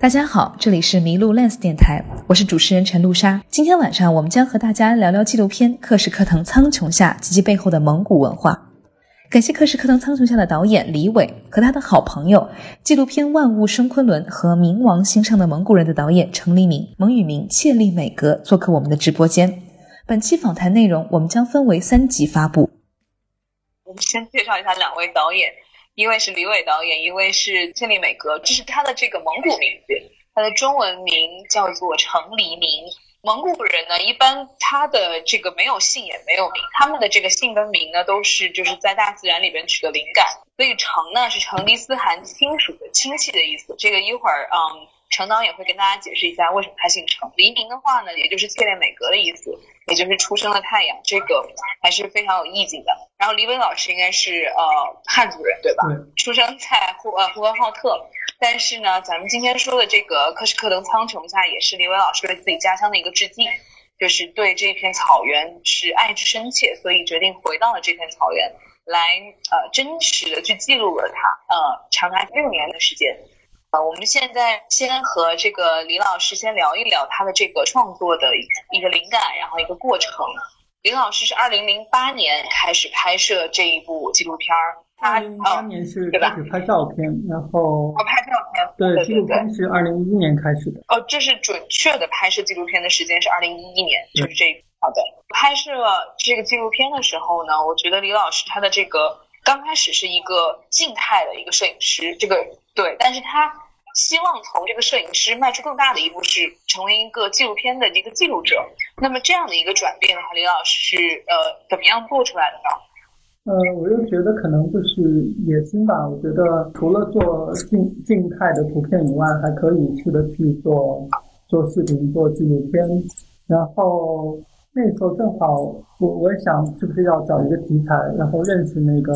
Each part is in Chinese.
大家好，这里是麋鹿 Lens 电台，我是主持人陈露莎。今天晚上我们将和大家聊聊纪录片《克什克腾苍穹下》及其背后的蒙古文化。感谢《克什克腾苍穹下》的导演李伟和他的好朋友纪录片《万物生昆仑》和《冥王星上的蒙古人》的导演程黎明、蒙宇明切利美格做客我们的直播间。本期访谈内容我们将分为三集发布。我们先介绍一下两位导演。一位是李伟导演，一位是千里美格，这是他的这个蒙古名字，他的中文名叫做程黎明。蒙古人呢，一般他的这个没有姓也没有名，他们的这个姓跟名呢，都是就是在大自然里边取得灵感。所以程呢是成吉思汗亲属的亲戚的意思。这个一会儿嗯。程导也会跟大家解释一下为什么他姓程。黎明的话呢，也就是切列美格的意思，也就是出生的太阳，这个还是非常有意境的。然后李伟老师应该是呃汉族人对吧？出生在呼呃呼和浩特，但是呢，咱们今天说的这个克什克腾苍穹下，也是李伟老师对自己家乡的一个致敬，就是对这片草原是爱之深切，所以决定回到了这片草原，来呃真实的去记录了它呃长达六年的时间。啊，我们现在先和这个李老师先聊一聊他的这个创作的一个灵感，然后一个过程。李老师是二零零八年开始拍摄这一部纪录片儿，二零零八年是开始拍照片，然后哦拍照片，对纪录片是二零一一年开始的。哦，这是准确的拍摄纪录片的时间是二零一一年，就是这好的。拍摄这个纪录片的时候呢，我觉得李老师他的这个刚开始是一个静态的一个摄影师，这个。对，但是他希望从这个摄影师迈出更大的一步，是成为一个纪录片的一个记录者。那么这样的一个转变的话，李老师是呃怎么样做出来的呢？呃，我又觉得可能就是野心吧。我觉得除了做静静态的图片以外，还可以试着去做做视频、做纪录片。然后那时候正好，我我也想是不是要找一个题材，然后认识那个。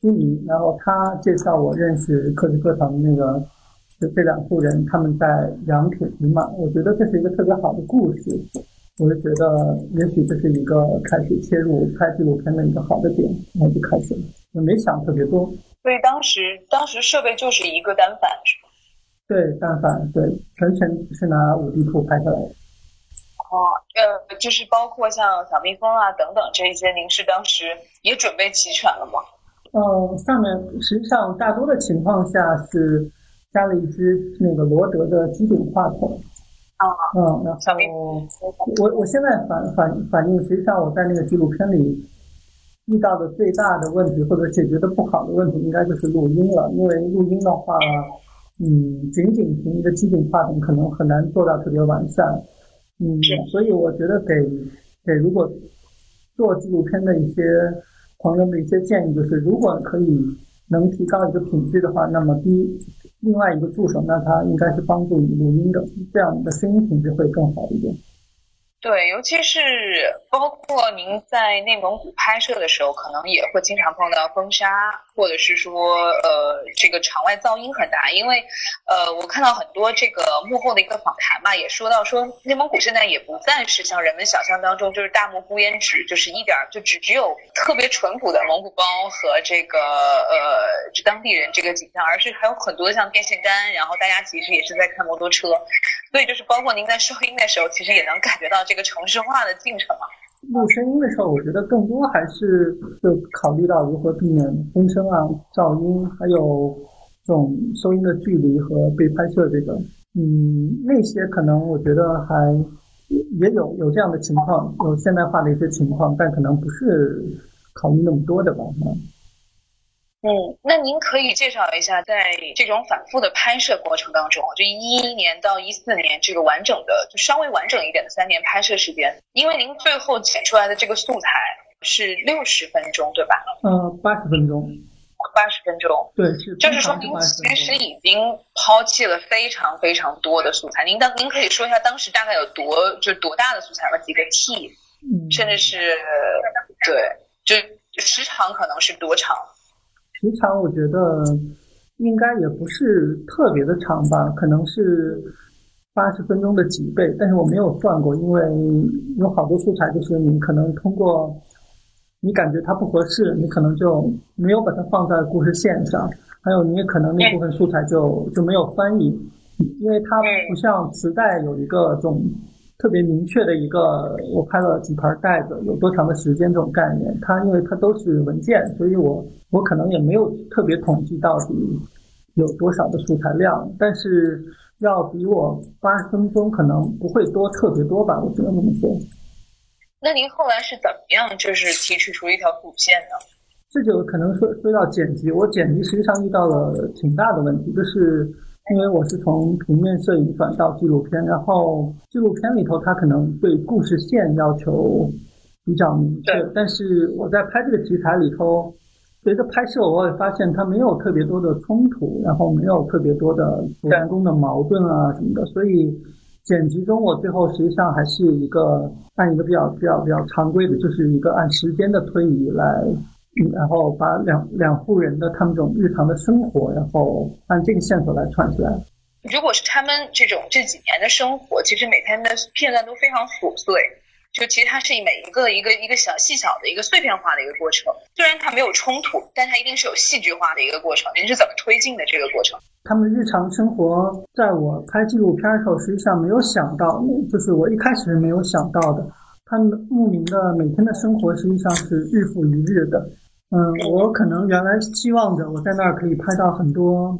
苏尼，然后他介绍我认识克什克腾那个，就这两户人他们在养铁皮马，我觉得这是一个特别好的故事，我就觉得也许这是一个开始切入拍纪录片的一个好的点，然后就开始了，我没想特别多。所以当时当时设备就是一个单反是吗？对，单反，对，全程是拿五 D 图拍下来的。哦，呃，就是包括像小蜜蜂啊等等这些，您是当时也准备齐全了吗？呃，上面实际上大多的情况下是加了一支那个罗德的机顶话筒。啊，嗯，然后我我现在反反反映，实际上我在那个纪录片里遇到的最大的问题或者解决的不好的问题，应该就是录音了。因为录音的话，嗯，仅仅凭一个机顶话筒可能很难做到特别完善。嗯，所以我觉得给给如果做纪录片的一些。朋友们一些建议就是，如果可以能提高一个品质的话，那么第一，另外一个助手，那他应该是帮助你录音的，这样你的声音品质会更好一点。对，尤其是包括您在内蒙古拍摄的时候，可能也会经常碰到风沙，或者是说，呃，这个场外噪音很大。因为，呃，我看到很多这个幕后的一个访谈嘛，也说到说内蒙古现在也不再是像人们想象当中，就是大漠孤烟直，就是一点就只只有特别淳朴的蒙古包和这个呃当地人这个景象，而是还有很多像电线杆，然后大家其实也是在看摩托车。所以就是包括您在收音的时候，其实也能感觉到这个城市化的进程嘛。录声音的时候，我觉得更多还是就考虑到如何避免风声啊、噪音，还有这种收音的距离和被拍摄这个，嗯，那些可能我觉得还也有有这样的情况，有现代化的一些情况，但可能不是考虑那么多的吧，嗯。嗯，那您可以介绍一下，在这种反复的拍摄过程当中，就一一年到一四年这个完整的，就稍微完整一点的三年拍摄时间，因为您最后剪出来的这个素材是六十分钟，对吧？嗯，八十分钟。八十分钟。对，是。就是说，您其实已经抛弃了非常非常多的素材。您当您可以说一下当时大概有多就多大的素材吗？几个 T，甚至是对，就时长可能是多长？时长我觉得应该也不是特别的长吧，可能是八十分钟的几倍，但是我没有算过，因为有好多素材就是你可能通过你感觉它不合适，你可能就没有把它放在故事线上，还有你也可能那部分素材就就没有翻译，因为它不像磁带有一个这种特别明确的一个我拍了几盘带子有多长的时间这种概念，它因为它都是文件，所以我我可能也没有特别统计到底有多少的素材量，但是要比我八十分钟可能不会多特别多吧，我只能这么说。那您后来是怎么样就是提取出一条主线呢？这就可能说说到剪辑，我剪辑实际上遇到了挺大的问题，就是因为我是从平面摄影转到纪录片，然后纪录片里头它可能对故事线要求比较明确，但是我在拍这个题材里头，随着拍摄我也发现它没有特别多的冲突，然后没有特别多的主人公的矛盾啊什么的，所以。剪辑中，我最后实际上还是一个按一个比较比较比较常规的，就是一个按时间的推移来，然后把两两户人的他们这种日常的生活，然后按这个线索来串起来。如果是他们这种这几年的生活，其实每天的片段都非常琐碎。就其实它是每一个一个一个小细小的一个碎片化的一个过程，虽然它没有冲突，但它一定是有戏剧化的一个过程。您是怎么推进的这个过程？他们日常生活，在我拍纪录片的时候，实际上没有想到，就是我一开始是没有想到的。他们牧民的每天的生活实际上是日复一日的。嗯，我可能原来期望着我在那儿可以拍到很多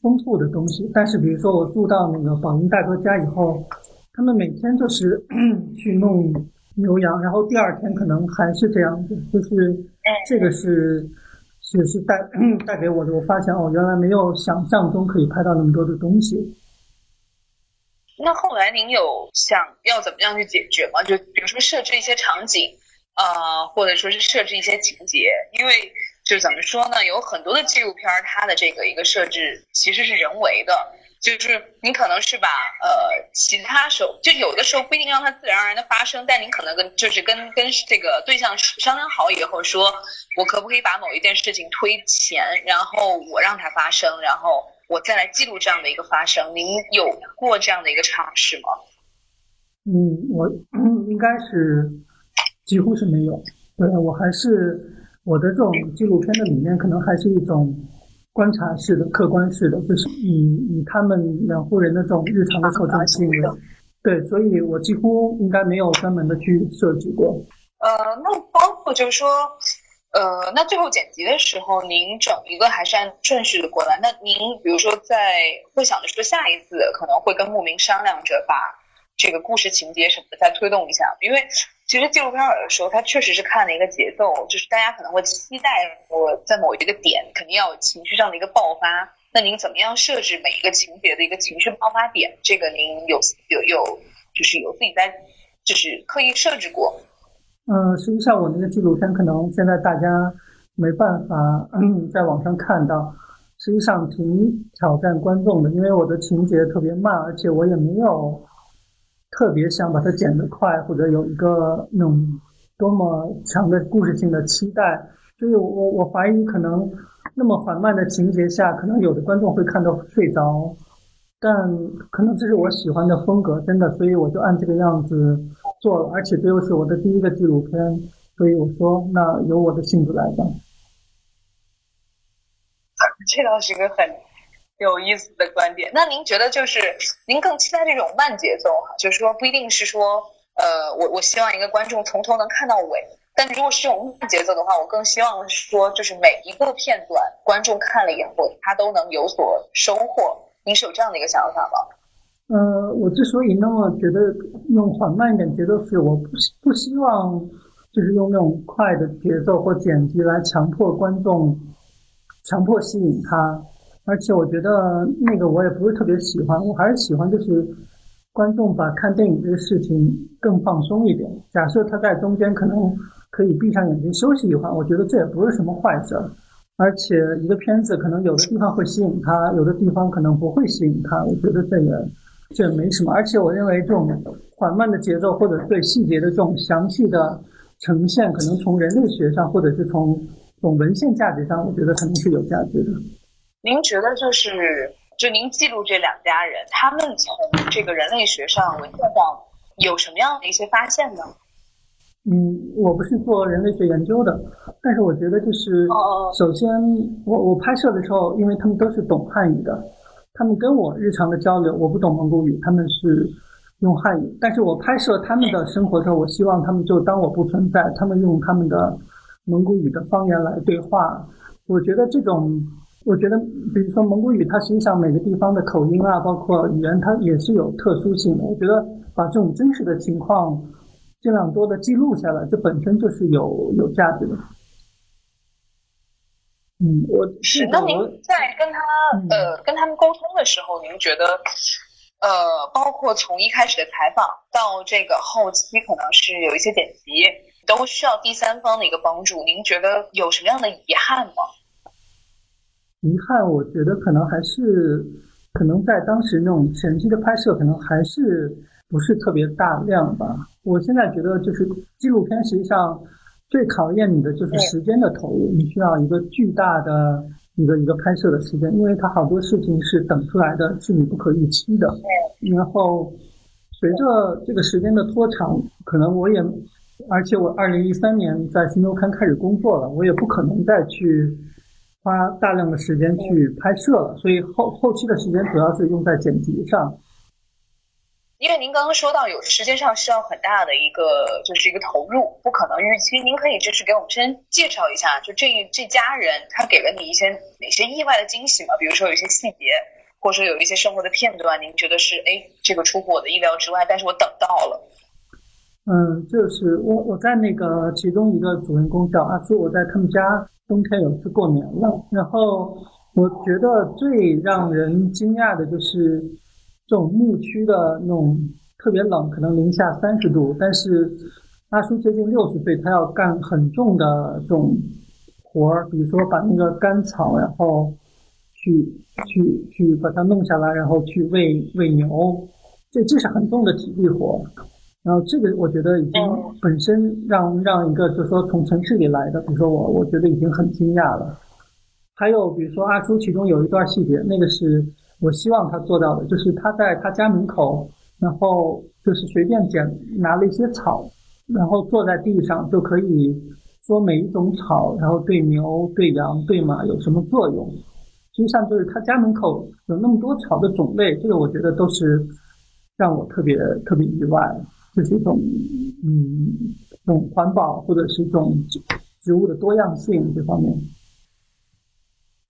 丰富的东西，但是比如说我住到那个宝英大哥家以后。他们每天就是 去弄牛羊，然后第二天可能还是这样子，就是这个是是是带 带给我的。我发现哦，原来没有想象中可以拍到那么多的东西。那后来您有想要怎么样去解决吗？就比如说设置一些场景，呃，或者说是设置一些情节，因为就怎么说呢？有很多的纪录片，它的这个一个设置其实是人为的。就是你可能是把呃其他时候，就有的时候不一定让它自然而然的发生，但您可能跟就是跟跟这个对象商量好以后，说我可不可以把某一件事情推前，然后我让它发生，然后我再来记录这样的一个发生。您有过这样的一个尝试吗？嗯，我应该是几乎是没有。对我还是我的这种纪录片的理念，可能还是一种。观察式的、客观式的，就是以以他们两户人的这种日常的生活经历，对，所以我几乎应该没有专门的去设置过。呃，那包括就是说，呃，那最后剪辑的时候，您整一个还是按顺序的过来。那您比如说在会想着说下一次可能会跟牧民商量着把这个故事情节什么的再推动一下，因为。其实纪录片有的时候，它确实是看的一个节奏，就是大家可能会期待我在某一个点肯定要有情绪上的一个爆发。那您怎么样设置每一个情节的一个情绪爆发点？这个您有有有，就是有自己在就是刻意设置过？嗯，实际上我那个纪录片可能现在大家没办法在网上看到，实际上挺挑战观众的，因为我的情节特别慢，而且我也没有。特别想把它剪得快，或者有一个那种多么强的故事性的期待，所以我我怀疑可能那么缓慢的情节下，可能有的观众会看到睡着，但可能这是我喜欢的风格，真的，所以我就按这个样子做了，而且这又是我的第一个纪录片，所以我说那由我的性子来吧。这倒是个很。有意思的观点，那您觉得就是您更期待这种慢节奏哈，就是说不一定是说，呃，我我希望一个观众从头能看到尾，但如果是这种慢节奏的话，我更希望说就是每一个片段观众看了以后他都能有所收获。您是有这样的一个想法吗？呃，我之所以那么觉得用缓慢一点节奏，是我不不希望就是用那种快的节奏或剪辑来强迫观众，强迫吸引他。而且我觉得那个我也不是特别喜欢，我还是喜欢就是观众把看电影这个事情更放松一点。假设他在中间可能可以闭上眼睛休息一会儿，我觉得这也不是什么坏事。而且一个片子可能有的地方会吸引他，有的地方可能不会吸引他，我觉得这也这也没什么。而且我认为这种缓慢的节奏或者对细节的这种详细的呈现，可能从人类学上或者是从从文献价值上，我觉得肯定是有价值的。您觉得就是，就您记录这两家人，他们从这个人类学上、文献上有什么样的一些发现呢？嗯，我不是做人类学研究的，但是我觉得就是，首先我我拍摄的时候，因为他们都是懂汉语的，他们跟我日常的交流，我不懂蒙古语，他们是用汉语，但是我拍摄他们的生活的时候，我希望他们就当我不存在，他们用他们的蒙古语的方言来对话。我觉得这种，我觉得比如说蒙古语，它实际上每个地方的口音啊，包括语言，它也是有特殊性的。我觉得把这种真实的情况尽量多的记录下来，这本身就是有有价值的。嗯，我是。那您在跟他呃跟他们沟通的时候，您觉得呃，包括从一开始的采访到这个后期，可能是有一些剪辑，都需要第三方的一个帮助。您觉得有什么样的遗憾吗？遗憾，我觉得可能还是可能在当时那种前期的拍摄，可能还是不是特别大量吧。我现在觉得，就是纪录片实际上。最考验你的就是时间的投入，你需要一个巨大的一个一个拍摄的时间，因为它好多事情是等出来的，是你不可预期的。然后随着这个时间的拖长，可能我也，而且我二零一三年在新周刊开始工作了，我也不可能再去花大量的时间去拍摄了，所以后后期的时间主要是用在剪辑上。因为您刚刚说到有时间上需要很大的一个就是一个投入，不可能预期。您可以就是给我们先介绍一下，就这这家人他给了你一些哪些意外的惊喜吗？比如说有一些细节，或者说有一些生活的片段，您觉得是哎这个出乎我的意料之外，但是我等到了。嗯，就是我我在那个其中一个主人公叫阿苏，我在他们家冬天有次过年了，然后我觉得最让人惊讶的就是。这种牧区的那种特别冷，可能零下三十度，但是阿叔接近六十岁，他要干很重的这种活儿，比如说把那个干草，然后去去去把它弄下来，然后去喂喂牛，这这是很重的体力活。然后这个我觉得已经本身让让一个就是说从城市里来的，比如说我，我觉得已经很惊讶了。还有比如说阿叔其中有一段细节，那个是。我希望他做到的，就是他在他家门口，然后就是随便捡拿了一些草，然后坐在地上就可以说每一种草，然后对牛、对羊、对马有什么作用。实际上就是他家门口有那么多草的种类，这个我觉得都是让我特别特别意外，就是一种嗯，这种环保或者是一种植物的多样性这方面。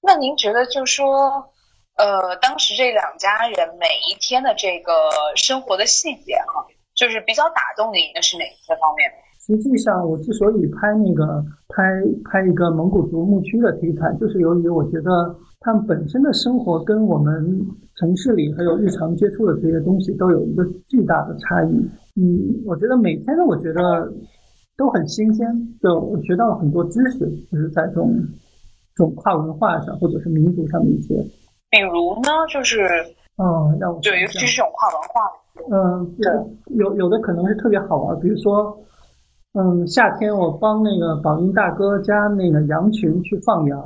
那您觉得就说？呃，当时这两家人每一天的这个生活的细节哈，就是比较打动您的是哪些方面？实际上，我之所以拍那个拍拍一个蒙古族牧区的题材，就是由于我觉得他们本身的生活跟我们城市里还有日常接触的这些东西都有一个巨大的差异。嗯，我觉得每天呢，我觉得都很新鲜，就我学到了很多知识，就是在这种这种跨文化上或者是民族上的一些。比如呢，就是嗯，让我对，尤其是这种跨文化，嗯，对，有有的可能是特别好玩，比如说，嗯，夏天我帮那个宝英大哥家那个羊群去放羊，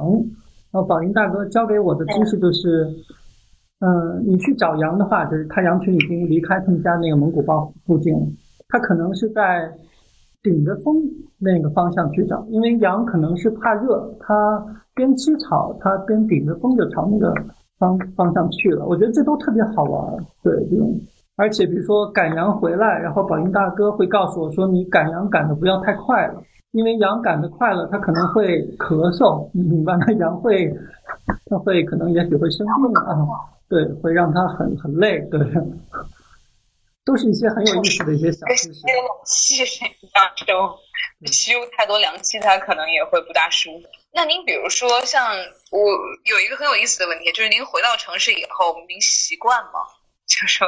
然后宝英大哥教给我的知识就是，嗯，你去找羊的话，就是他羊群已经离开他们家那个蒙古包附近了，他可能是在顶着风那个方向去找，因为羊可能是怕热，它边吃草，它边顶着风就朝那个。方方向去了，我觉得这都特别好玩。对这种，而且比如说赶羊回来，然后宝英大哥会告诉我说：“你赶羊赶的不要太快了，因为羊赶的快了，它可能会咳嗽，你明白吗？羊会，它会可能也许会生病啊，对，会让它很很累。对，都是一些很有意思的一些小知识。吸入 太多凉气，它可能也会不大舒服。那您比如说，像我有一个很有意思的问题，就是您回到城市以后，您习惯吗？就说，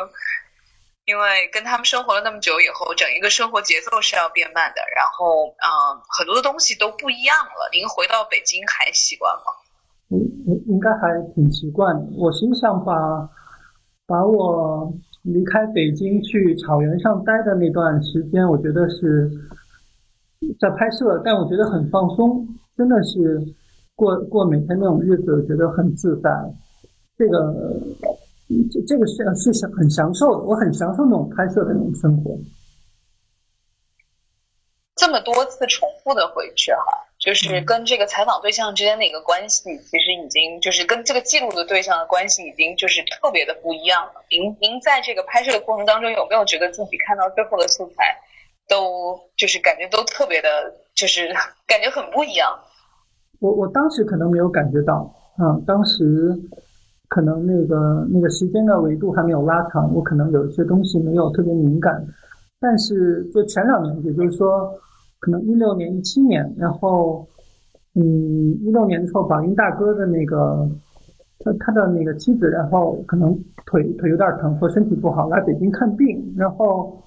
因为跟他们生活了那么久以后，整一个生活节奏是要变慢的，然后嗯，很多的东西都不一样了。您回到北京还习惯吗？应应应该还挺习惯。我实际上把把我离开北京去草原上待的那段时间，我觉得是。在拍摄，但我觉得很放松，真的是过过每天那种日子，我觉得很自在。这个这这个是是享很享受的，我很享受那种拍摄的那种生活。这么多次重复的回去哈，就是跟这个采访对象之间的一个关系，其实已经就是跟这个记录的对象的关系已经就是特别的不一样了。您您在这个拍摄的过程当中，有没有觉得自己看到最后的素材，都就是感觉都特别的，就是感觉很不一样？我我当时可能没有感觉到，啊，当时可能那个那个时间的维度还没有拉长，我可能有一些东西没有特别敏感。但是就前两年，也就是说。可能一六年、一七年，然后，嗯，一六年的时候，宝英大哥的那个他他的那个妻子，然后可能腿腿有点疼，或身体不好，来北京看病。然后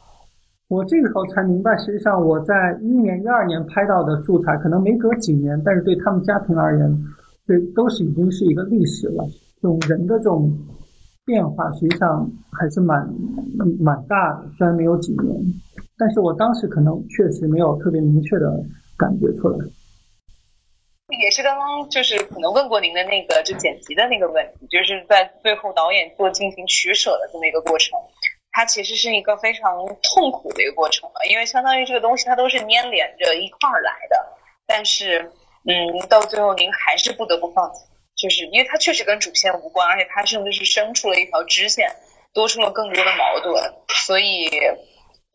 我这个时候才明白，实际上我在一一年、一二年拍到的素材，可能没隔几年，但是对他们家庭而言，这都是已经是一个历史了。这种人的这种变化，实际上还是蛮蛮大的，虽然没有几年。但是我当时可能确实没有特别明确的感觉出来，也是刚刚就是可能问过您的那个就剪辑的那个问题，就是在最后导演做进行取舍的这么一个过程，它其实是一个非常痛苦的一个过程了，因为相当于这个东西它都是粘连着一块儿来的，但是嗯，到最后您还是不得不放弃，就是因为它确实跟主线无关，而且它甚至是生出了一条支线，多出了更多的矛盾，所以。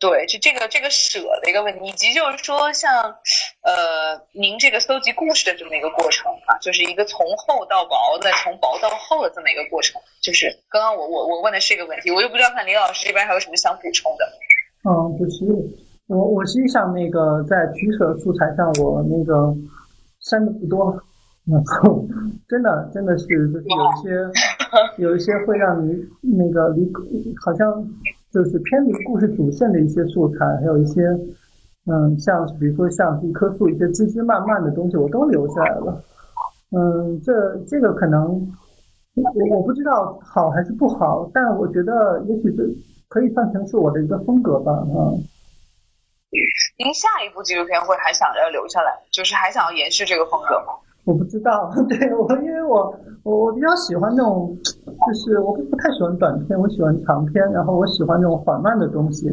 对，就这个这个舍的一个问题，以及就是说像，呃，您这个搜集故事的这么一个过程啊，就是一个从厚到薄，再从薄到厚的这么一个过程。就是刚刚我我我问的是一个问题，我又不知道看李老师这边还有什么想补充的。嗯，不是，我我实际上那个在取舍素材上，我那个删的不多，然 后真的真的是就是有一些 有一些会让你那个离好像。就是偏离故事主线的一些素材，还有一些，嗯，像比如说像一棵树一些枝枝蔓蔓的东西，我都留下来了。嗯，这这个可能我我不知道好还是不好，但我觉得也许是可以算成是我的一个风格吧。啊，您下一部纪录片会还想要留下来，就是还想要延续这个风格吗？我不知道，对我，因为我我我比较喜欢那种，就是我不不太喜欢短片，我喜欢长片，然后我喜欢那种缓慢的东西，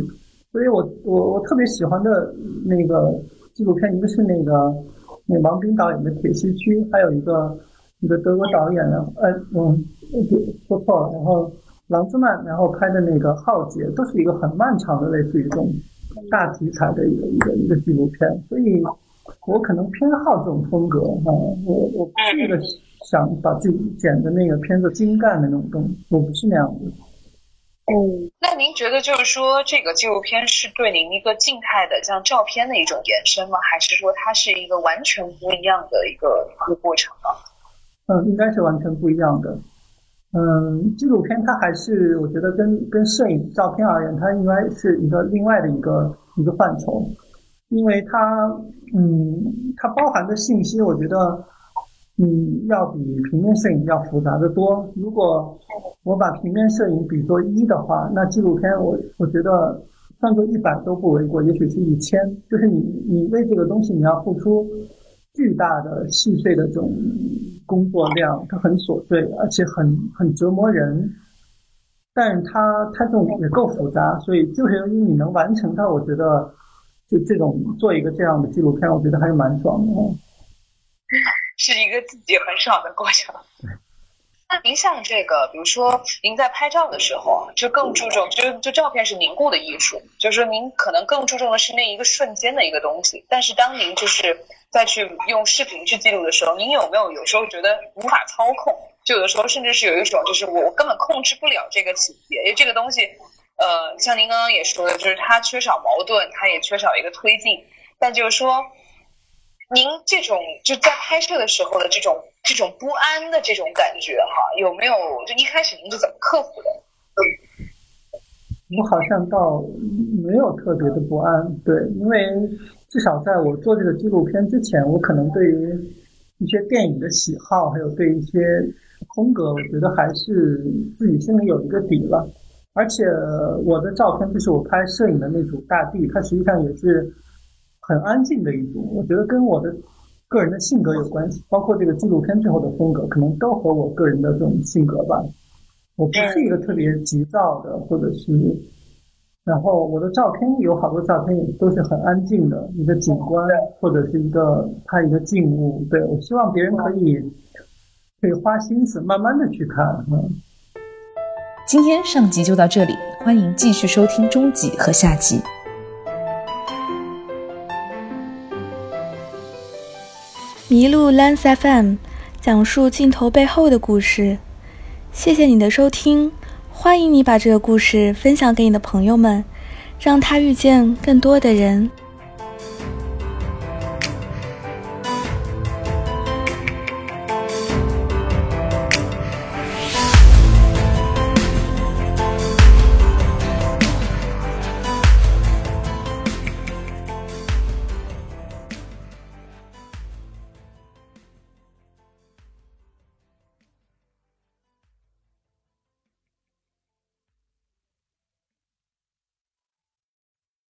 所以我我我特别喜欢的那个纪录片，一个是那个那王斌导演的《铁西区》，还有一个一个德国导演，的呃嗯说错了，然后郎兹曼然后拍的那个《浩劫》，都是一个很漫长的类似于这种大题材的一个一个一个纪录片，所以。我可能偏好这种风格哈，我我不是一个想把自己剪的那个片子精干的那种东西，我不是那样的。嗯，那您觉得就是说这个纪录片是对您一个静态的像照片的一种延伸吗？还是说它是一个完全不一样的一个一个过程呢？嗯，应该是完全不一样的。嗯，纪录片它还是我觉得跟跟摄影照片而言，它应该是一个另外的一个一个范畴。因为它，嗯，它包含的信息，我觉得，嗯，要比平面摄影要复杂的多。如果我把平面摄影比作一的话，那纪录片我我觉得算作一百都不为过，也许是一千。就是你你为这个东西你要付出巨大的细碎的这种工作量，它很琐碎，而且很很折磨人。但是它它这种也够复杂，所以就是由于你能完成它，我觉得。就这种做一个这样的纪录片，我觉得还是蛮爽的。是一个自己很爽的过程。那您像这个，比如说您在拍照的时候，就更注重，就就照片是凝固的艺术，就是说您可能更注重的是那一个瞬间的一个东西。但是当您就是再去用视频去记录的时候，您有没有有时候觉得无法操控？就有的时候甚至是有一种，就是我我根本控制不了这个情节，因为这个东西。呃，像您刚刚也说的，就是它缺少矛盾，它也缺少一个推进。但就是说，您这种就在拍摄的时候的这种这种不安的这种感觉哈，有没有？就一开始您是怎么克服的？我好像倒没有特别的不安，对，因为至少在我做这个纪录片之前，我可能对于一些电影的喜好，还有对一些风格，我觉得还是自己心里有一个底了。而且我的照片就是我拍摄影的那组大地，它实际上也是很安静的一组。我觉得跟我的个人的性格有关系，包括这个纪录片最后的风格，可能都和我个人的这种性格吧。我不是一个特别急躁的，或者是然后我的照片有好多照片也都是很安静的一个景观，或者是一个拍一个静物。对我希望别人可以可以花心思慢慢的去看。嗯，今天上集就到这里，欢迎继续收听中集和下集。麋鹿 Lens FM 讲述镜头背后的故事。谢谢你的收听。欢迎你把这个故事分享给你的朋友们，让他遇见更多的人。